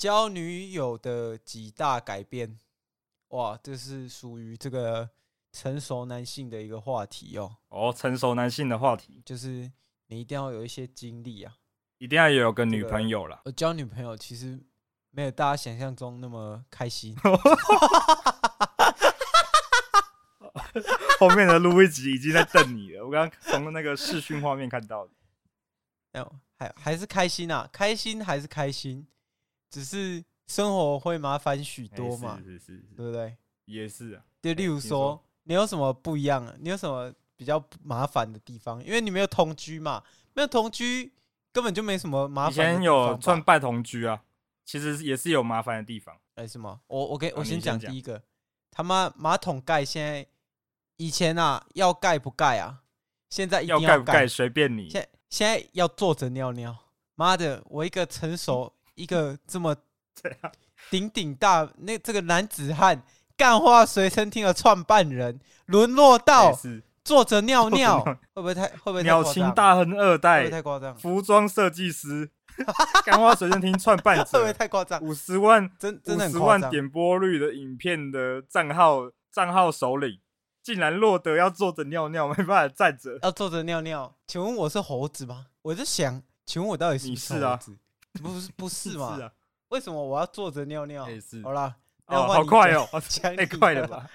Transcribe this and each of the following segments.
交女友的几大改变，哇，这是属于这个成熟男性的一个话题哦。哦，成熟男性的话题，就是你一定要有一些经历啊，一定要有个女朋友了。我交女朋友其实没有大家想象中那么开心。后面的录一吉已经在瞪你了，我刚刚从那个视讯画面看到的。还还是开心啊，开心还是开心，只是生活会麻烦许多嘛，是是是，是，对不对？也是啊。就例如说，说，你有什么不一样啊？你有什么比较麻烦的地方？因为你没有同居嘛，没有同居根本就没什么麻烦。以前有算半同居啊，其实也是有麻烦的地方。哎，什么？我我给我先讲第一个，他妈马桶盖现在以前啊要盖不盖啊？现在一定要盖不盖随便你。现在要坐着尿尿，妈的！我一个成熟，一个这么 鼎鼎大那这个男子汉，干花随身听的创办人，沦落到坐着尿尿，会不会太会不会？鸟情大亨二代，会不会太夸张？服装设计师，干花随身听创办者，会不会太夸张？五十万真真的五十万点播率的影片的账号账号首领。竟然落得要坐着尿尿，没办法站着，要坐着尿尿。请问我是猴子吗？我就想，请问我到底是不是猴子？是啊、不是不是嘛？是啊、为什么我要坐着尿尿？好啦，哦，好快哦，太快了吧，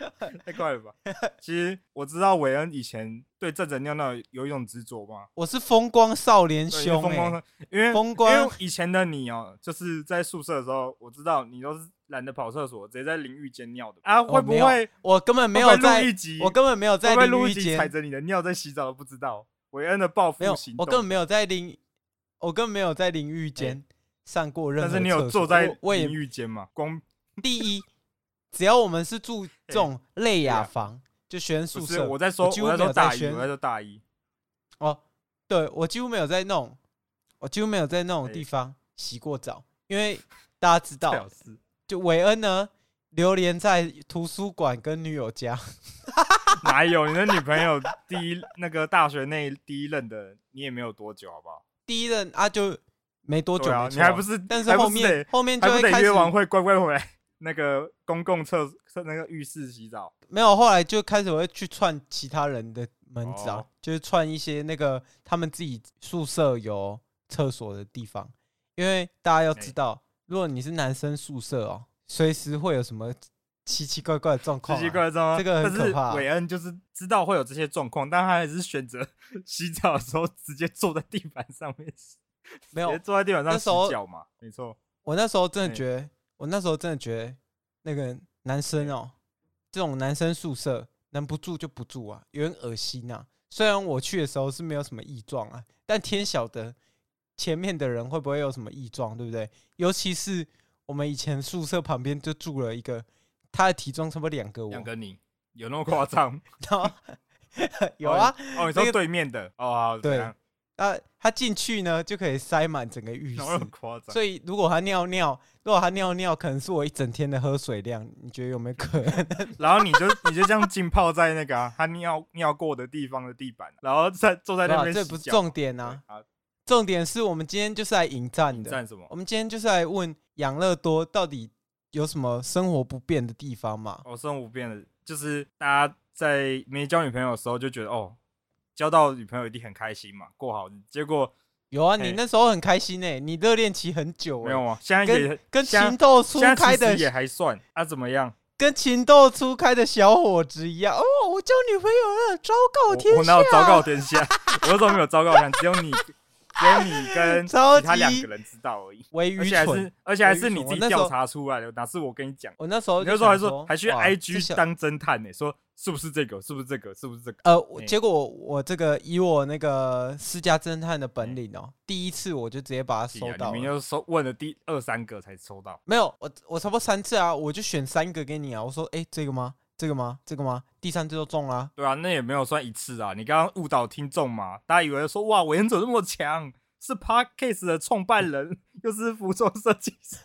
太快了吧。其实我知道韦恩以前对站着尿尿有一种执着嘛。我是风光少年兄、欸，风光，因为风光，因为以前的你哦、喔，就是在宿舍的时候，我知道你都是。懒得跑厕所，直接在淋浴间尿的啊？会不会？我根本没有在录一集，我根本没有在淋浴间踩着你的尿在洗澡，都不知道。韦恩的报复行动，我根本没有在淋，我根本没有在淋浴间上过任何。但是你有坐在淋浴间吗？光 第一，只要我们是住这种类雅房，就学生宿舍。我在说，我在说大一，我在说大一。哦，对，我几乎没有在那种，我几乎没有在那种地方洗过澡，因为大家知 道。就韦恩呢，流连在图书馆跟女友家，哪有你的女朋友第一那个大学那第一任的，你也没有多久，好不好？第一任啊，就没多久，啊，你还不是？但是后面后面就会开始约完会乖乖回来那个公共厕厕那个浴室洗澡。没有，后来就开始会去串其他人的门子啊，就是串一些那个他们自己宿舍有厕所的地方，因为大家要知道。如果你是男生宿舍哦，随时会有什么奇奇怪怪的状况，奇奇怪状况，这个很可怕。韦恩就是知道会有这些状况，但他还是选择 洗澡的时候直接坐在地板上面，没有坐在地板上洗脚嘛？没错，我那时候真的觉得，我那时候真的觉得那个男生哦，这种男生宿舍能不住就不住啊，有点恶心呐。虽然我去的时候是没有什么异状啊，但天晓得。前面的人会不会有什么异状，对不对？尤其是我们以前宿舍旁边就住了一个，他的体重差不多两个我，两个你，有那么夸张？有啊，哦，你说对面的，哦，好，对，啊，他进去呢就可以塞满整个浴室，夸张。所以如果他尿尿，如果他尿尿，可能是我一整天的喝水量，你觉得有没有可能？然后你就你就这样浸泡在那个、啊、他尿尿过的地方的地板，然后再坐在那边，这不是重点啊。重点是我们今天就是来迎战的。战什么？我们今天就是来问养乐多到底有什么生活不便的地方吗？哦，生活不便的，就是大家在没交女朋友的时候就觉得哦，交到女朋友一定很开心嘛，过好。结果有啊，你那时候很开心诶、欸，你热恋期很久、欸。没有啊，现在也跟，跟情窦初开的也还算啊，怎么样？跟情窦初开的小伙子一样哦，我交女朋友了，昭告天下。我哪有昭告天下？我那时候没有昭告天下，只有你。只有你跟 其他两个人知道而已，而且还是而且还是你自己调查出来的，哪是我跟你讲？我那时候那时候还说还去 IG 当侦探呢，说是不是这个？是不是这个？是不是这个？呃，结果我这个以我那个私家侦探的本领哦，第一次我就直接把它收到，你就收问了第二三个才收到，没有，我我差不多三次啊，我就选三个给你啊，我说哎，这个吗？这个吗？这个吗？第三次就中了。对啊，那也没有算一次啊，你刚刚误导听众嘛，大家以为说哇，韦恩怎么那么强？是 Podcast 的创办人，又是服装设计师，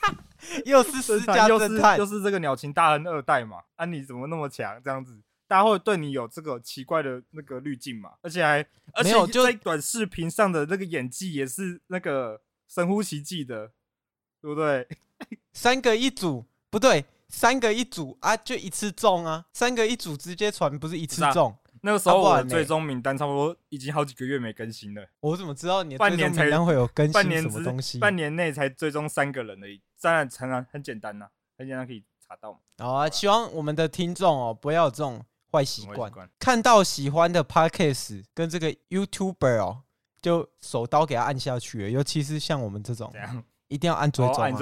又是私家侦探，又是这个鸟情大亨二代嘛？啊，你怎么那么强？这样子，大家会对你有这个奇怪的那个滤镜嘛？而且还，而且就在短视频上的那个演技也是那个神乎其技的。对不对？三个一组不对，三个一组啊，就一次中啊，三个一组直接传不是一次中。那个时候我的最终名单差不多已经好几个月没更新了。我怎么知道你的追踪名单会有更新什么东西？半年内才追踪三个人而已，当然很然很简单呐，很简单可以查到嘛。好啊，希望我们的听众哦不要有这种坏习惯，看到喜欢的 podcast 跟这个 YouTuber 哦，就手刀给他按下去，尤其是像我们这种，一定要按追踪，一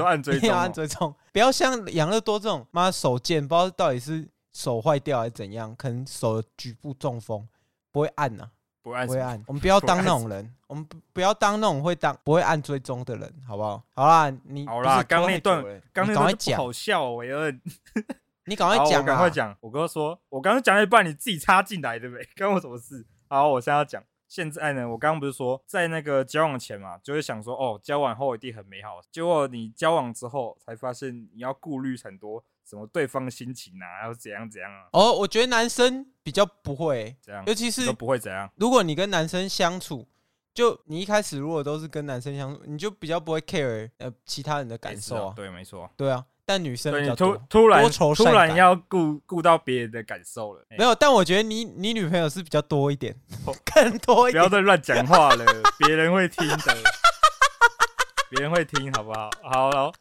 定要按追踪，不要像养乐多这种，妈手贱，不知道到底是。手坏掉还是怎样？可能手局部中风，不会按呐，不会按，不会按。我们不要当那种人，我们不不要当那种会当不会按追踪的人，好不好？好啦，你好啦，刚那段，刚那段讲好笑，韦恩，你赶快讲，赶快讲。我哥说，我刚刚讲了一半，你自己插进来，对不对？关我什么事？好，我现在要讲。现在呢，我刚刚不是说，在那个交往前嘛，就会想说，哦，交往后一定很美好。结果你交往之后，才发现你要顾虑很多。什么对方的心情啊，然后怎样怎样啊？哦，我觉得男生比较不会这样，尤其是都不会怎样。如果你跟男生相处，就你一开始如果都是跟男生相处，你就比较不会 care 呃其他人的感受啊。对，没错。对啊，但女生比较突突然突然要顾顾到别人的感受了。没有，但我觉得你你女朋友是比较多一点，更多一点。不要再乱讲话了，别人会听的，别人会听，好不好？好，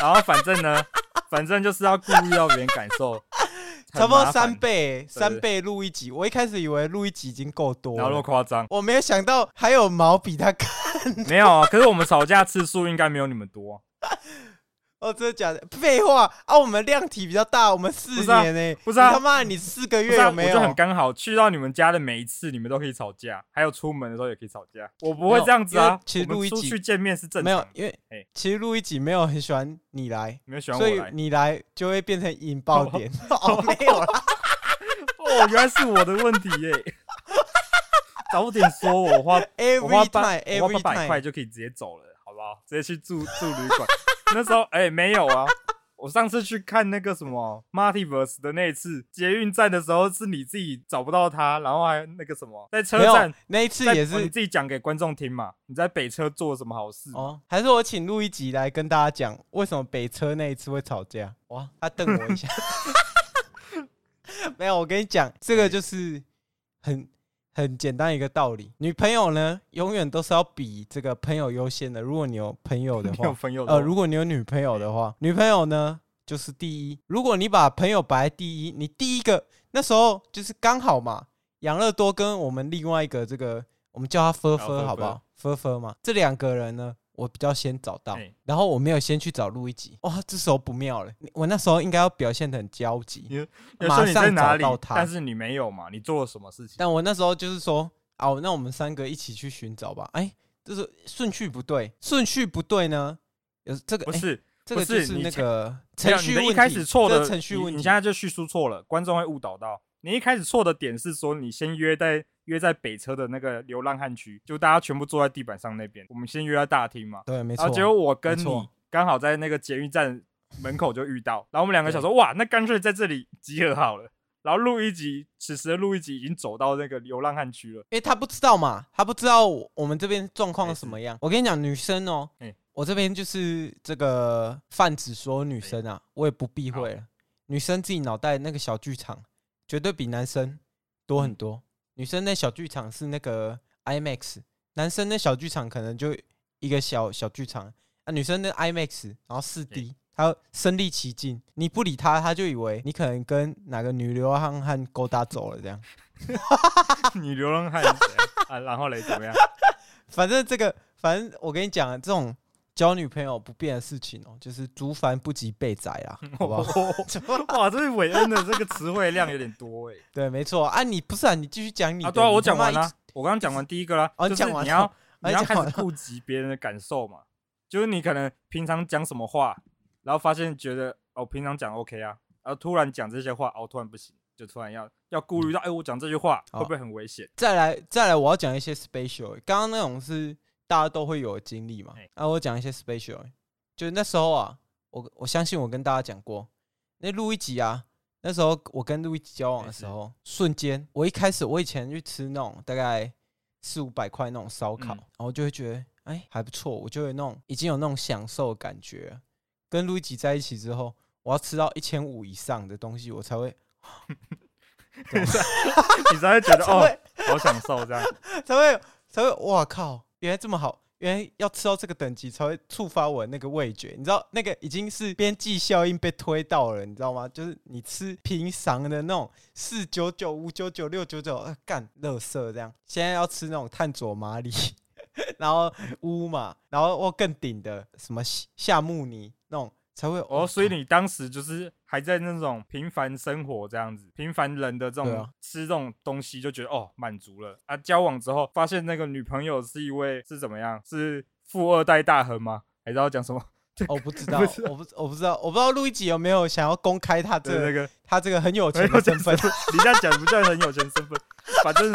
然后反正呢。反正就是要顾虑到别人感受，差不多三倍，三倍录一集。我一开始以为录一集已经够多了，然后夸张，我没有想到还有毛比他看。没有啊，可是我们吵架次数应该没有你们多。哦，真的假的？废话啊！我们量体比较大，我们四年呢，不是啊？他妈，你四个月有没有？我就很刚好去到你们家的每一次，你们都可以吵架，还有出门的时候也可以吵架。我不会这样子啊。其实录一集去见面是正常。没有，因为其实录一集没有很喜欢你来，没有喜欢我来，所以你来就会变成引爆点。哦，没有啦。哦，原来是我的问题耶。早点说，我花我花八我花八百块就可以直接走了，好不好？直接去住住旅馆。那时候哎、欸，没有啊！我上次去看那个什么 Multiverse 的那一次捷运站的时候，是你自己找不到他，然后还那个什么在车站那一次也是你自己讲给观众听嘛？你在北车做什么好事？哦，还是我请录一集来跟大家讲为什么北车那一次会吵架？哇，他瞪我一下，没有，我跟你讲，这个就是很。很简单一个道理，女朋友呢，永远都是要比这个朋友优先的。如果你有朋友的话，呃，如果你有女朋友的话，女朋友呢就是第一。如果你把朋友摆在第一，你第一个那时候就是刚好嘛，养乐多跟我们另外一个这个，我们叫他菲菲好不好？菲菲嘛，这两个人呢。我比较先找到，然后我没有先去找录一集。哇，这时候不妙了。我那时候应该要表现的很焦急，马上找到他。但是你没有嘛？你做了什么事情？但我那时候就是说，哦，那我们三个一起去寻找吧。哎，就是顺序不对，顺序不对呢？有这个不是，这个就是那个程序问题。一开始错的程序问题，你现在就叙述错了，观众会误导到。你一开始错的点是说，你先约在约在北车的那个流浪汉区，就大家全部坐在地板上那边。我们先约在大厅嘛。对，没错。然后结果我跟你刚好在那个捷运站门口就遇到，然后我们两个想说，哇，那干脆在这里集合好了。然后录一集，此时的录一集已经走到那个流浪汉区了。因为他不知道嘛，他不知道我们这边状况是什么样。我跟你讲，女生哦，我这边就是这个泛指所有女生啊，我也不避讳了。女生自己脑袋那个小剧场。绝对比男生多很多。女生那小剧场是那个 IMAX，男生那小剧场可能就一个小小剧场啊。女生那 IMAX，然后四 D，他身临其境，你不理他，他就以为你可能跟哪个女流浪汉勾搭走了这样。女流浪汉啊，然后嘞怎么样？反正这个，反正我跟你讲，这种。交女朋友不变的事情哦，就是竹繁不及被宰啊，好不好？哇，这是韦恩的这个词汇量有点多哎。对，没错啊，你不是啊，你继续讲你的。啊，对啊，我讲完了，我刚刚讲完第一个啦。哦，就是你要你要开始顾及别人的感受嘛，就是你可能平常讲什么话，然后发现觉得哦，平常讲 OK 啊，然后突然讲这些话，哦，突然不行，就突然要要顾虑到，哎，我讲这句话会不会很危险？再来再来，我要讲一些 special，刚刚那种是。大家都会有经历嘛？啊，我讲一些 special，就是那时候啊，我我相信我跟大家讲过，那录一集啊，那时候我跟录一集交往的时候，瞬间，我一开始我以前去吃那种大概四五百块那种烧烤，然后就会觉得哎还不错，我就有那种已经有那种享受的感觉。跟路易吉在一起之后，我要吃到一千五以上的东西，我才会，你才会觉得 哦，好享受这样，才会才会哇靠，原来这么好。原来要吃到这个等级才会触发我那个味觉，你知道那个已经是边际效应被推到了，你知道吗？就是你吃平常的那种四九九、五九九、六九九，干，垃圾这样。现在要吃那种碳佐麻里，然后乌嘛，然后或更顶的什么夏目尼那种。才会哦，所以你当时就是还在那种平凡生活这样子，平凡人的这种、啊、吃这种东西就觉得哦满足了啊。交往之后发现那个女朋友是一位是怎么样？是富二代大亨吗？还是要讲什么？我 不知道，我不我不知道，我不知道路易吉有没有想要公开他这个那个他这个很有钱的身份？你这样讲不叫很有钱身份，反正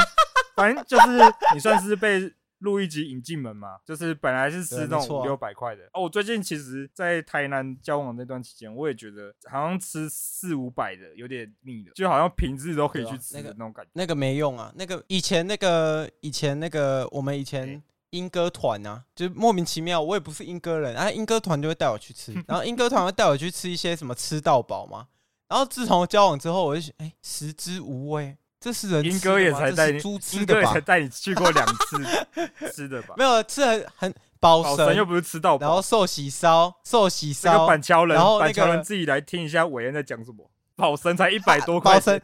反正就是你算是被。路易吉引进门嘛，就是本来是吃那种五六百块的哦。我最近其实，在台南交往那段期间，我也觉得好像吃四五百的有点腻了，就好像平日都可以去吃的那种感觉。那个没用啊，那个以前那个以前那个我们以前莺歌团啊，就莫名其妙，我也不是莺歌人，啊，莺歌团就会带我去吃，然后莺歌团会带我去吃一些什么吃到饱嘛。然后自从交往之后，我就觉得哎，食之无味。这是人，英哥也才带你，莺歌也才带你去过两次 吃的吧？没有，吃很很饱神，又不是吃到饱。然后寿喜烧，寿喜烧，那个板桥人，然后板桥人自己来听一下伟恩在讲什么。饱神才 一百多块。饱神，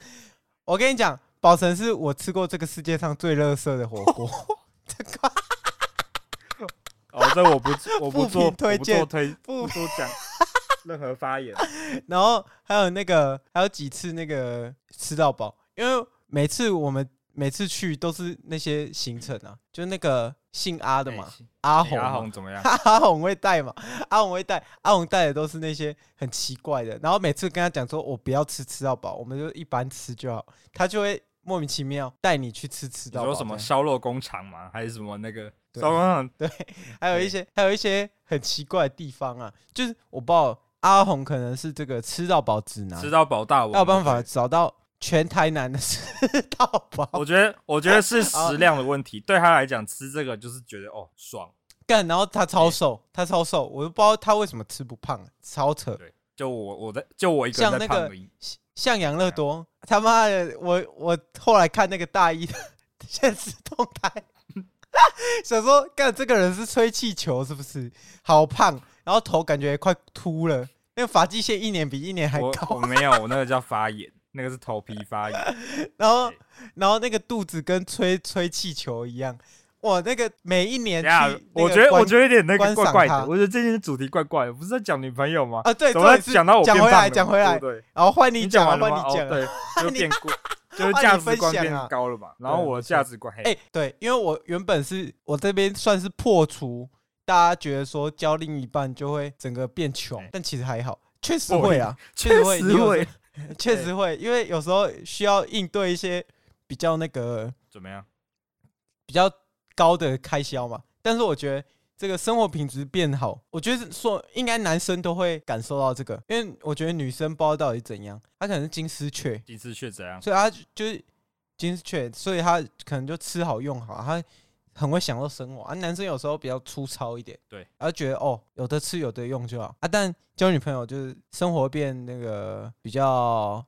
我跟你讲，饱神是我吃过这个世界上最垃圾的火锅。这个，哦，这我不，我不做推荐，推不多讲任何发言。然后还有那个，还有几次那个吃到饱，因为。每次我们每次去都是那些行程啊，就那个姓阿的嘛，欸、阿红，阿红怎么样？阿红会带嘛？阿红会带，阿红带的都是那些很奇怪的。然后每次跟他讲说，我不要吃吃到饱，我们就一般吃就好。他就会莫名其妙带你去吃吃到饱。有什么烧肉工厂吗？还是什么那个烧肉工厂？对，还有一些还有一些很奇怪的地方啊，就是我不知道阿红可能是这个吃到饱指南，吃到饱大王，有办法找到。全台南的吃到饱，我觉得，我觉得是食量的问题。对他来讲，吃这个就是觉得哦爽干，然后他超瘦，他超瘦，我都不知道他为什么吃不胖，超扯。对，就我我在就我一个人在胖而已。像养乐多，他妈的，我我后来看那个大一的现实动态，想说干这个人是吹气球是不是？好胖，然后头感觉快秃了，那个发际线一年比一年还高。我，我没有，我那个叫发炎。那个是头皮发炎，然后，然后那个肚子跟吹吹气球一样，哇！那个每一年去，我觉得我觉得有点那个怪怪的，我觉得这件主题怪怪的，不是在讲女朋友吗？啊，对，怎么讲到我讲回来，讲回来，对，然后换你讲，换你讲，对，就变过，就是价值观变高了嘛。然后我的价值观，哎，对，因为我原本是我这边算是破除大家觉得说交另一半就会整个变穷，但其实还好，确实会啊，确实会。确实会，因为有时候需要应对一些比较那个怎么样，比较高的开销嘛。但是我觉得这个生活品质变好，我觉得说应该男生都会感受到这个，因为我觉得女生不知道到底怎样，她可能是金丝雀，金丝雀怎样？所以她就是金丝雀，所以她可能就吃好用好，她。很会享受生活啊，男生有时候比较粗糙一点，对，然后觉得哦，有的吃有的用就好啊。但交女朋友就是生活变那个比较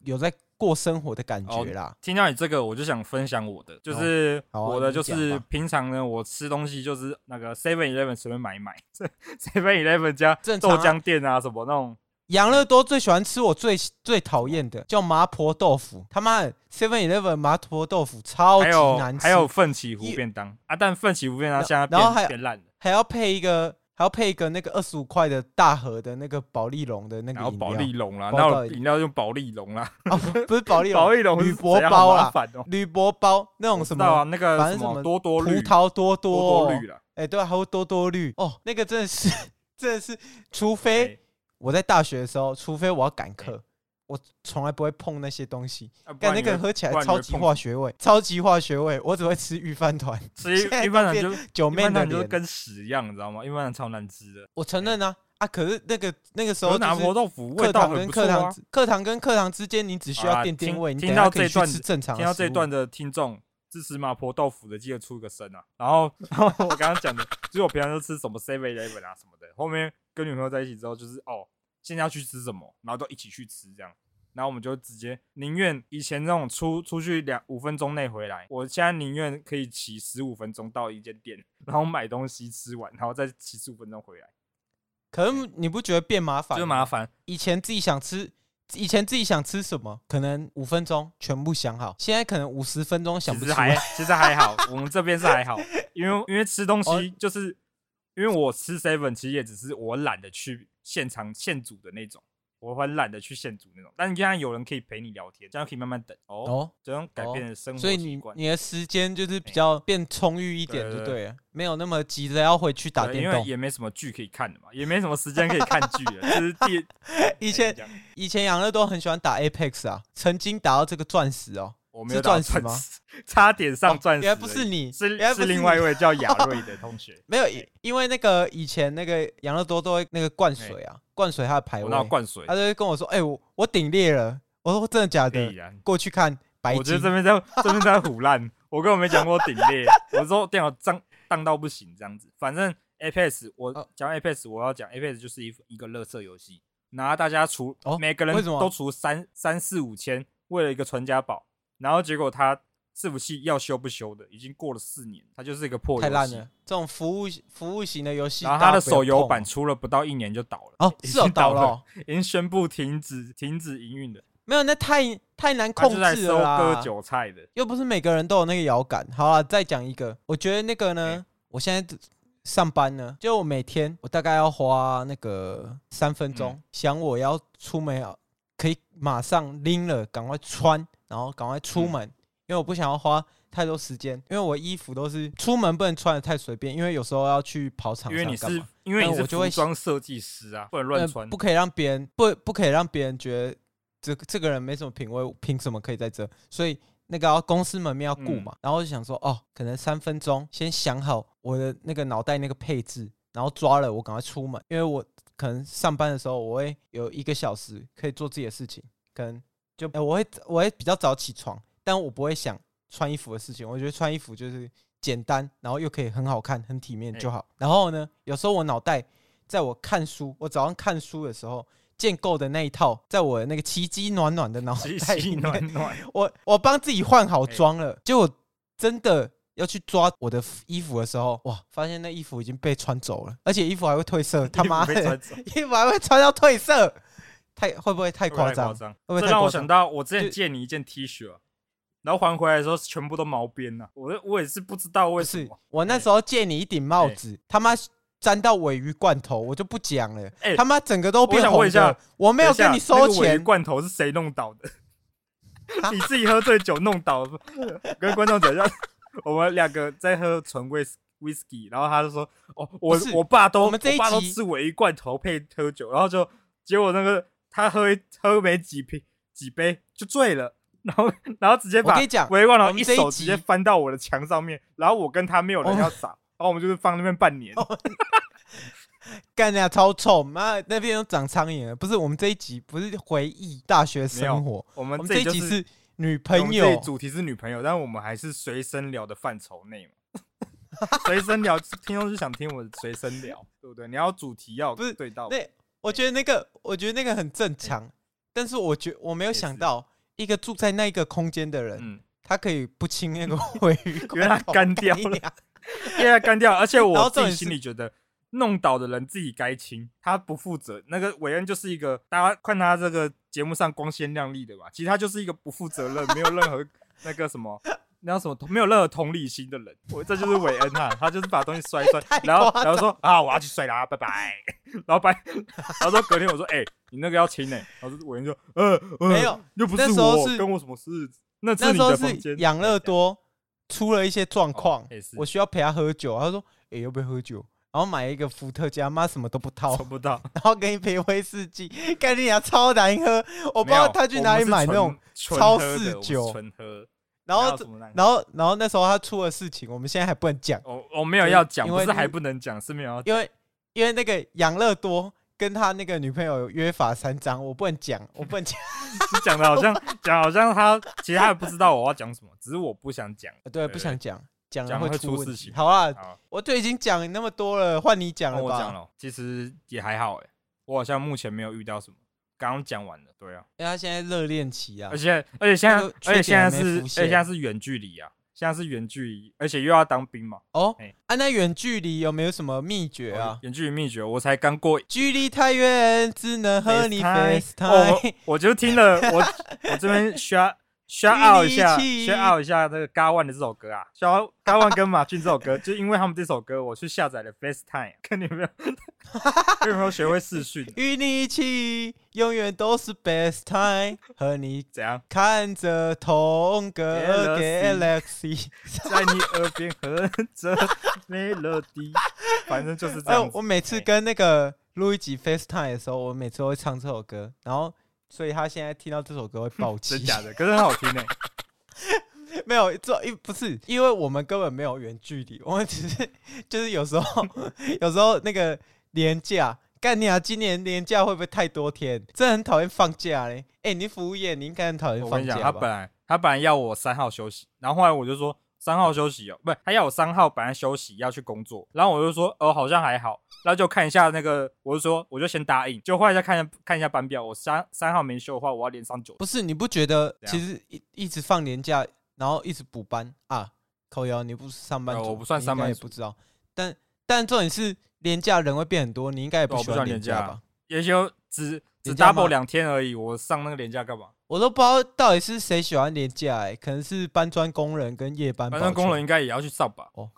有在过生活的感觉啦。听到你这个，我就想分享我的，就是我的就是平常呢，我吃东西就是那个 Seven Eleven 随便买一买，Seven Eleven 加豆浆店啊什么那种。养乐多最喜欢吃我最最讨厌的叫麻婆豆腐，他妈的 Seven Eleven 麻婆豆腐超级难吃，还有奋起湖便当。啊，但奋起湖便当现在然后还变烂了，还要配一个还要配一个那个二十五块的大盒的那个保利龙的那个饮料，保丽龙啦，然后饮料用保利龙啦，哦不是保利龙，保利龙铝箔包啊，铝箔包那种什么那个反正什么多多绿。葡萄多多。绿了，哎对，还有多多绿。哦，那个真的是 真的是，除非。我在大学的时候，除非我要赶课，我从来不会碰那些东西。但那个喝起来超级化学味，超级化学味，我只会吃御饭团。吃御 饭团就九妹的就跟屎一样，你知道吗？御饭团超难吃的。我承认啊啊！可是那个那个时候，麻婆豆腐味道很不错啊。课堂跟课堂之间，你只需要垫垫胃。听到这段是正常，听到这段的听众支持麻婆豆腐的，记得出个声啊。然后，然后我刚刚讲的，就是我平常都吃什么 Seven Eleven 啊什么的。后面跟女朋友在一起之后，就是哦，现在要去吃什么，然后都一起去吃这样。然后我们就直接宁愿以前那种出出去两五分钟内回来，我现在宁愿可以骑十五分钟到一间店，然后买东西吃完，然后再骑十五分钟回来。可是你不觉得变麻烦？就麻烦。以前自己想吃，以前自己想吃什么，可能五分钟全部想好，现在可能五十分钟想不出来。其实还好，我们这边是还好，因为因为吃东西就是，因为我吃 seven，其实也只是我懒得去现场现煮的那种。我很懒得去现煮那种，但你既然有人可以陪你聊天，这样可以慢慢等哦。这种改变的生活所以你你的时间就是比较变充裕一点，就对了，没有那么急着要回去打电动，因为也没什么剧可以看的嘛，也没什么时间可以看剧了。就是第 以前以前养乐多很喜欢打 Apex 啊，曾经打到这个钻石哦。我没有钻石吗？差点上钻石。原来不是你，是是另外一位叫 雅瑞的同学。没有，因为那个以前那个养乐多都会那个灌水啊，灌水他的排位。灌水，他就会跟我说：“哎，我我顶裂了。”我说：“真的假的？”过去看白金。我觉得这边在这边在唬烂，我根本没讲过顶裂。我说电脑脏荡到不行这样子。反正 Apex，我讲 Apex，我要讲 Apex 就是一一个乐色游戏，拿大家除每个人都除三三四五千，为了一个传家宝。然后结果他伺服器要修不修的，已经过了四年，它就是一个破游戏。太烂了！这种服务服务型的游戏，然后它的手游版出了不到一年就倒了。哦，是哦，倒了，哦，已经宣布停止停止营运的。没有，那太太难控制了割韭菜的，又不是每个人都有那个摇杆。好了，再讲一个，我觉得那个呢，欸、我现在上班呢，就我每天我大概要花那个三分钟，嗯、想我要出门啊，可以马上拎了，赶快穿。然后赶快出门，嗯、因为我不想要花太多时间，因为我衣服都是出门不能穿的太随便，因为有时候要去跑场。因为你是因为我就会装设计师啊，不能乱穿，不可以让别人不不可以让别人觉得这这个人没什么品味，凭什么可以在这？所以那个公司门面要顾嘛。嗯、然后就想说，哦，可能三分钟先想好我的那个脑袋那个配置，然后抓了我赶快出门，因为我可能上班的时候我会有一个小时可以做自己的事情，可能。就我会我会比较早起床，但我不会想穿衣服的事情。我觉得穿衣服就是简单，然后又可以很好看、很体面就好。欸、然后呢，有时候我脑袋在我看书，我早上看书的时候建构的那一套，在我那个奇迹暖暖的脑袋里面，暖暖我我帮自己换好装了，欸、结果真的要去抓我的衣服的时候，哇，发现那衣服已经被穿走了，而且衣服还会褪色，他妈的，衣服还会穿到褪色。太会不会太夸张？会不会这让我想到，我之前借你一件 T 恤，然后还回来的时候全部都毛边了。我我也是不知道为什么。我那时候借你一顶帽子，他妈沾到尾鱼罐头，我就不讲了。他妈整个都变红。我想问一下，我没有跟你收钱。罐头是谁弄倒的？你自己喝醉酒弄倒的？跟观众讲一下，我们两个在喝纯威威士忌，然后他就说：“哦，我我爸都我们这一集吃尾鱼罐头配喝酒，然后就结果那个。”他喝喝没几瓶几杯就醉了，然后然后直接把鮪鱼罐头一手直接翻到我的墙上面，然后我跟他没有人要扫，然后我们就是放那边半年，干呀超臭，妈那边都长苍蝇了。不是我们这一集不是回忆大学生活，我们这一集是女朋友，主题是女朋友，但是我们还是随身聊的范畴内嘛，随身聊，听众是想听我的随身聊，对不对？你要主题要不是对到。我觉得那个，我觉得那个很正常，欸、但是我觉我没有想到，一个住在那个空间的人，嗯、他可以不清那个鮪鱼，因为他干掉了，因为他干掉，而且我自己心里觉得，弄倒的人自己该清，他不负责。那个韦恩就是一个，大家看他这个节目上光鲜亮丽的吧，其实他就是一个不负责任，没有任何 那个什么。那叫什么？没有任何同理心的人，我这就是韦恩哈，他就是把东西摔 一摔，然后然后说啊，我要去摔啦，拜拜，然后拜，然后说隔天我说，哎，你那个要清呢？然后韦恩说，呃，没有，又不是我，跟我什么事？那那时候是养乐多出了一些状况，我需要陪他喝酒，他说，哎，要不要喝酒？然后买一个伏特加，妈什么都不掏，不到，然后给你配威士忌，概念啊超难喝，我不知道他去哪里买那种超市酒，纯喝。然后，然后，然后那时候他出了事情，我们现在还不能讲。我我没有要讲，不是还不能讲，是没有要。因为因为那个养乐多跟他那个女朋友约法三章，我不能讲，我不能讲。你讲的好像讲好像他其实他也不知道我要讲什么，只是我不想讲。对，对，不想讲，讲了会出事情。好啊，好我就已经讲那么多了，换你讲了吧。我讲了，其实也还好哎，我好像目前没有遇到什么。刚刚讲完了，对啊，因为他现在热恋期啊，而且而且现在而且现在是而且现在是远距离啊。现在是远距离，而且又要当兵嘛。哦，哎、欸，啊，那远距离有没有什么秘诀啊？远距离秘诀，我才刚过，距离太远，只能和你 FaceTime。我我就听了，我我这边需要。shout out 一下，shout out 一下那个 Gowan 的这首歌啊，shout GOT1 跟马俊这首歌，就因为他们这首歌，我去下载了 FaceTime，看你有没有，有没有学会视讯？与你一起，永远都是 best time，和你怎样？看着同个 Galaxy，在你耳边哼着 melody，反正就是这样、呃。我每次跟那个录一集 FaceTime 的时候，我每次都会唱这首歌，然后。所以他现在听到这首歌会爆气，真假的？可是很好听呢。没有，这因不是因为我们根本没有远距离，我们只是就是有时候有时候那个连假，干你啊！今年年假会不会太多天？真的很讨厌放假嘞。哎、欸，你服务业，你应该很讨厌放假吧？他本来他本来要我三号休息，然后后来我就说。三号休息哦，不是，他要我三号本来休息要去工作，然后我就说，哦，好像还好，然后就看一下那个，我就说，我就先答应，就后来再看一下看一下班表，我三三号没休的话，我要连上九。不是，你不觉得其实一一直放年假，然后一直补班啊？靠腰，你不是上班族，我不算上班，也不知道。但但重点是廉价人会变很多，你应该也不喜欢廉价吧？也就只只 double 两天而已，我上那个廉价干嘛？我都不知道到底是谁喜欢廉价哎、欸，可能是搬砖工人跟夜班。搬砖工人应该也要去上吧？哦，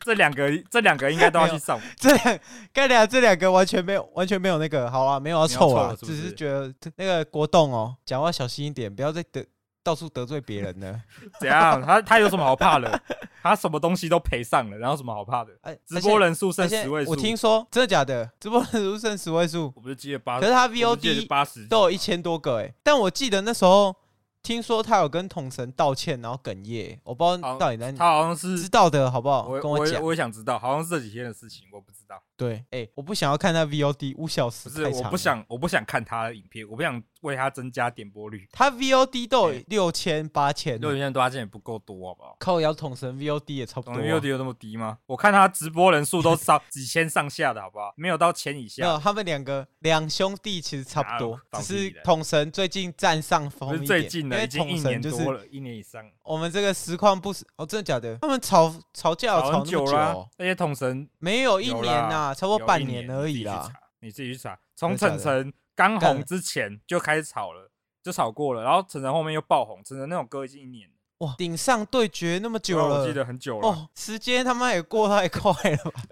这两个这两个应该都要去上。这两该俩这两个完全没有完全没有那个好啊，没有要凑啊，只是觉得那个国栋哦，讲话小心一点，不要再得。到处得罪别人呢？怎样？他他有什么好怕的？他什么东西都赔上了，然后什么好怕的？哎，直播人数剩十位数，我听说真的假的？直播人数剩十位数，我不是记得八，可是他 VOD 八十都有一千多个哎，但我记得那时候听说他有跟统神道歉，然后哽咽，我不知道到底在他好像是知道的好不好？跟我讲，我也想知道，好像是这几天的事情，我不知道。对，哎、欸，我不想要看他 VOD 五小时，不是，我不想，我不想看他的影片，我不想为他增加点播率。他 VOD 都有六千八千，六千多八千也不够多，好不好？靠，要统神 VOD 也差不多、啊。VOD 有那么低吗？我看他直播人数都 上几千上下的，好不好？没有到千以下。没有，他们两个两兄弟其实差不多，只是统神最近占上风一点。最近的，因为统神就是多了一年以上。我们这个实况不是哦，真的假的？他们吵吵架吵那么久了，那些统神没有一年呐，差不多半年。而已啦，你自己去查。从晨晨刚红之前就开始炒了，就炒过了，然后晨晨后面又爆红。晨晨那首歌已经一年了，哇！顶上对决那么久了，我记得很久了。哦，时间他妈也过太快了吧？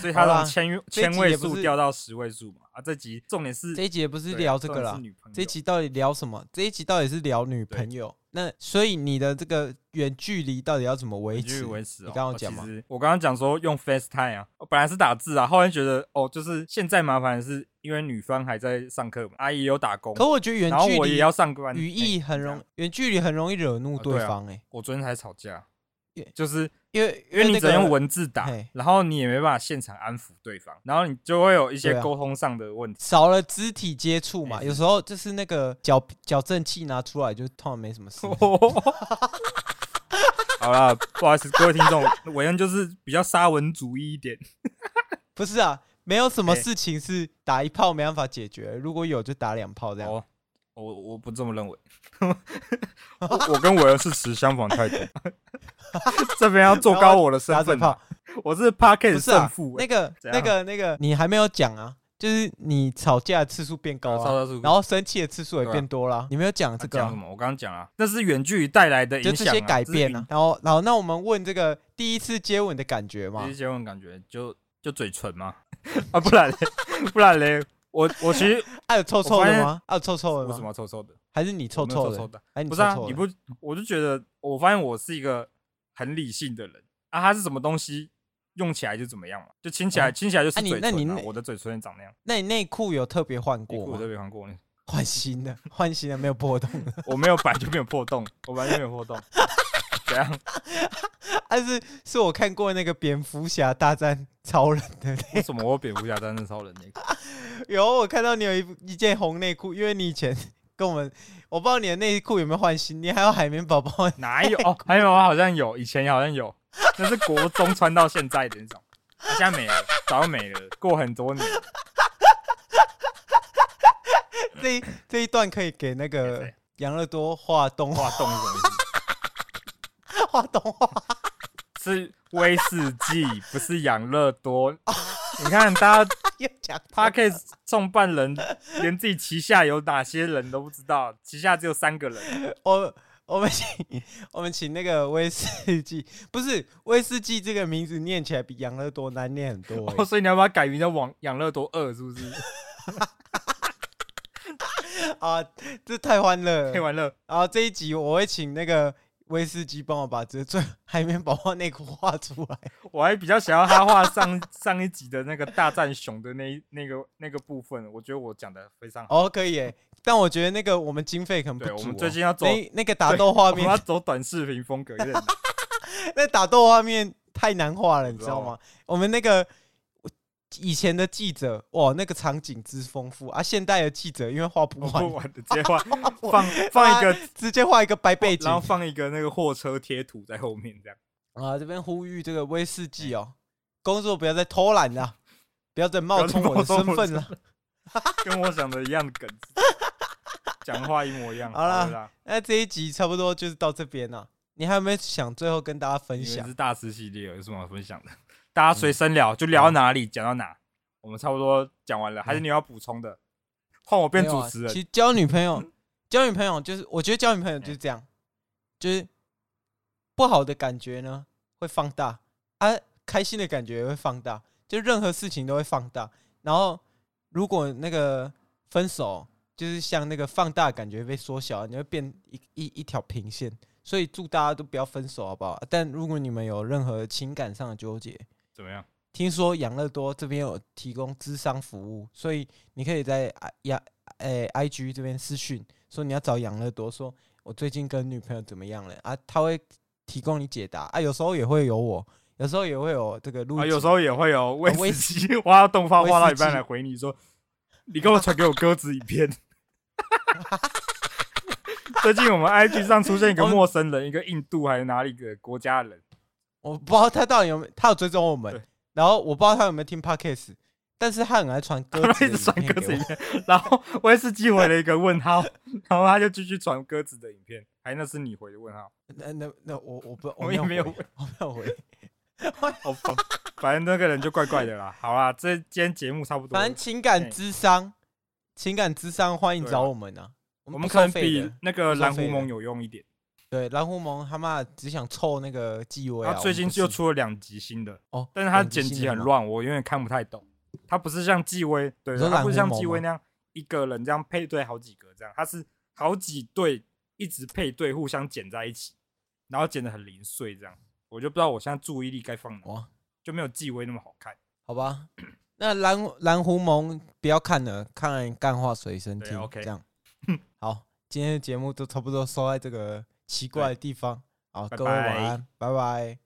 所以他从千千位数掉到十位数嘛。啊，这集重点是这一集也不是聊这个啦，这一集到底聊什么？这一集到底是聊女朋友。那所以你的这个远距离到底要怎么维持？维持、哦，你刚刚讲吗？我刚刚讲说用 FaceTime 啊，我本来是打字啊，后来觉得哦，就是现在麻烦的是因为女方还在上课嘛，阿姨有打工。可我觉得远距离我也要上班，语义很容，远距离很容易惹怒对方哎、欸啊。我昨天才吵架。就是因为因为你只能用文字打，然后你也没办法现场安抚对方，然后你就会有一些沟通上的问题，少了肢体接触嘛。有时候就是那个矫矫正器拿出来，就通常没什么事。好了，不好意思，各位听众，韦恩就是比较沙文主义一点。不是啊，没有什么事情是打一炮没办法解决，如果有就打两炮这样。我我不这么认为，我跟韦恩是持相反态度。这边要做高我的身份，我是 Parket 胜负。那个那个那个，你还没有讲啊？就是你吵架的次数变高了，然后生气的次数也变多了。你没有讲这个？讲什么？我刚刚讲啊，那是远距离带来的影响，就这些改变啊。然后然后，那我们问这个第一次接吻的感觉嘛？第一次接吻感觉就就嘴唇吗？啊，不然嘞，不然嘞。我我其实还 有臭臭的吗？还有臭臭的吗？为什么臭臭的？还是你臭臭的？不是啊，你不，我就觉得，我发现我是一个很理性的人啊。它是什么东西，用起来就怎么样嘛，就亲起来，亲起来就是嘴唇。我的嘴唇长那样。那你内裤有特别换过吗？内裤特别换过呢，换新的，换新的没有破洞。我没有摆就没有破洞，我摆就没有破洞。怎样？但 是是我看过那个蝙蝠侠大战超人的。为什么我蝙蝠侠大战超人那个？有，我看到你有一一件红内裤，因为你以前跟我们，我不知道你的内裤有没有换新，你还有海绵宝宝？哪有？哦，海绵宝宝好像有，以前好像有，那是国中穿到现在的那种，现在没了，早就没了，过很多年。这一这一段可以给那个养乐多画动画动什么？画动画是威士忌，不是养乐多。你看，大家 Podcast 创办人连自己旗下有哪些人都不知道，旗下只有三个人。我我们请我们请那个威士忌，不是威士忌这个名字念起来比养乐多难念很多，哦，所以你要把它改名叫网养乐多二，是不是？啊，这太欢乐，太欢乐。然后这一集我会请那个威士忌帮我把这最海绵宝宝内裤画出来。我还比较想要他画上 上一集的那个大战熊的那那个那个部分，我觉得我讲的非常好。哦，可以诶，但我觉得那个我们经费可能不足。我们最近要走那那个打斗画面，我们要走短视频风格，有点难。那打斗画面太难画了，你知道吗？我们那个。以前的记者哇，那个场景之丰富啊！现代的记者因为画不完，不完的直接画 放放一个，直接画一个白背景，然后放一个那个货车贴图在后面，这样啊。这边呼吁这个威士忌哦，工作不要再偷懒了，不要再冒充我的身份了。跟我想的一样的梗，讲话一模一样。好了，那这一集差不多就是到这边了。你还有没有想最后跟大家分享？是大师系列有什么分享的？大家随身聊，就聊到哪里讲到哪，我们差不多讲完了，还是你要补充的？换我变主持人。其实交女朋友，交女朋友就是，我觉得交女朋友就是这样，就是不好的感觉呢会放大，啊，开心的感觉也会放大，就任何事情都会放大。然后如果那个分手，就是像那个放大感觉被缩小，你会变一一一条平线。所以祝大家都不要分手，好不好？但如果你们有任何情感上的纠结，怎么样？听说养乐多这边有提供咨商服务，所以你可以在呀诶 IG 这边私讯说你要找养乐多，说我最近跟女朋友怎么样了啊？他会提供你解答啊。有时候也会有我，有时候也会有这个录，啊，有时候也会有威士忌，我要动画画到一半来回你说，你给我传给我鸽子影片。最近我们 IG 上出现一个陌生人，一个印度还是哪里的国家的人，我不知道他到底有没有，他有追踪我们，然后我不知道他有没有听 Podcast，但是他很爱传鸽子，一直传歌词影片，然后我也是寄回了一个问号，然后他就继续传歌词的影片，还那是你回的问号？那那那我我不我也没有回，我没有回，好烦，反正那个人就怪怪的啦。好啦，这今天节目差不多，反正情感智商，情感智商欢迎找我们啊。我们可能比那个蓝狐盟有用一点。对，蓝狐獴他妈只想凑那个机位。他最近又出了两集新的哦，但是他剪辑很乱，我永远看不太懂。他不是像纪威，对，他不是像纪威那样一个人这样配对好几个这样，他是好几对一直配对，互相剪在一起，然后剪得很零碎这样。我就不知道我现在注意力该放哪，就没有纪威那么好看。好吧，那蓝蓝狐獴不要看了，看干话随身听，OK，这样。好，今天的节目都差不多收在这个奇怪的地方。好，各位晚安，拜拜。